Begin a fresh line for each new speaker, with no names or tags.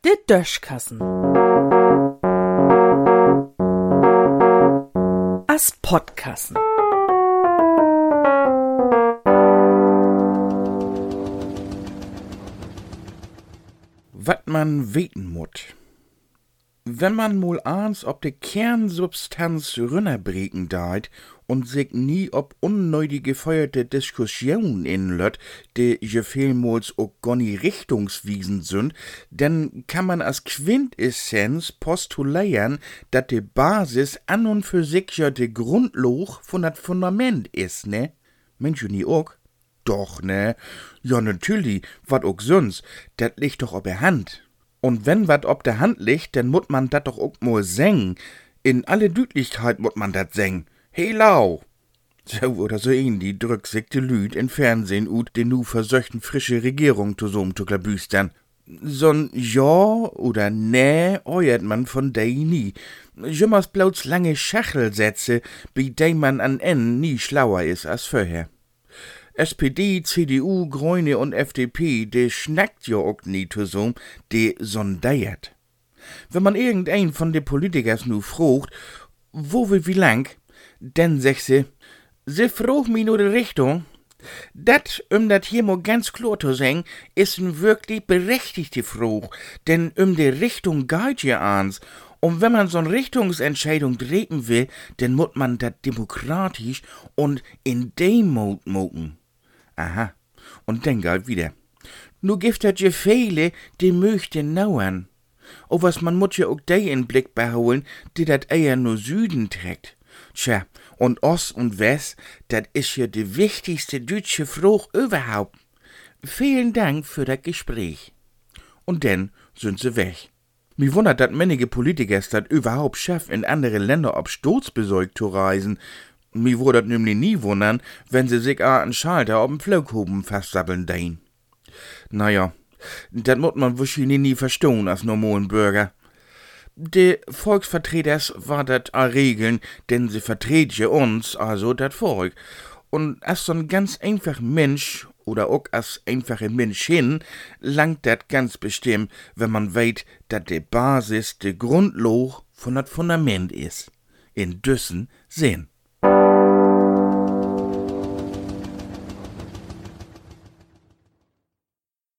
De Döschkassen. As Podkassen.
Wat man weten mut. Wenn man mal ans ob de Kernsubstanz rünnerbreken deit und sich nie ob unnötige gefeuerte Diskussionen inlöt, die je vielmals auch gar nie richtungswiesen sind, dann kann man als Quintessenz postulieren, dat de Basis an und für sich ja de Grundloch von dat Fundament is, ne? Mensch, nie auch? Doch, ne? Ja, natürlich, wat auch sonst, dat liegt doch ob der Hand. Und wenn wat ob der Hand liegt, dann mut man dat doch auch mal singen. In alle Dütlichkeit mut man dat singen. Hey lau! So oder so ähnlich drückt sich Lüd in Fernsehen ut, den nu versöchten frische Regierung zu so'm zu klabüstern. So'n Ja oder Nee euert man von dei nie. Jimmers bloß lange Schachelsätze, bei dei man an N nie schlauer is als vorher. SPD, CDU, Grüne und FDP, de schnackt jo auch nie zusammen, de sondiert. Wenn man irgendein von de Politikers nu frucht, wo will wie lang, denn sech se, se frucht mi nur de Richtung. Dat, um dat hier mo ganz klar zu sagen, is n wirklich berechtigte Frucht, denn um de Richtung geht ja ans. Und wenn man so'n Richtungsentscheidung treten will, dann muss man dat demokratisch und in dem Mode moken. Aha. Und dann galt wieder. Nu dat je viele, die möchten nauern. O was man mut ja auch die in Blick beholen, die dat eher nur Süden trägt. Tja, und Ost und West, dat is ja die wichtigste deutsche Frucht überhaupt. Vielen Dank für das Gespräch. Und dann sind sie weg. Mir wundert, dat manche Politiker dat überhaupt schaffen, in andere Länder ob Sturz besorgt zu reisen, Mi würdet nämlich nie wundern, wenn sie sich a einen Schalter auf dem Flughuben festsabbeln dein. Naja, dat mut man wahrscheinlich nie verstehen als normalen Bürger. De Volksvertreters war dat a Regeln, denn sie vertreten uns, also dat Volk. Und als so'n ganz einfach Mensch oder auch als einfache Menschin langt dat ganz bestimmt, wenn man weet, dat de Basis de Grundloch von dat Fundament is. In düssen Sinn.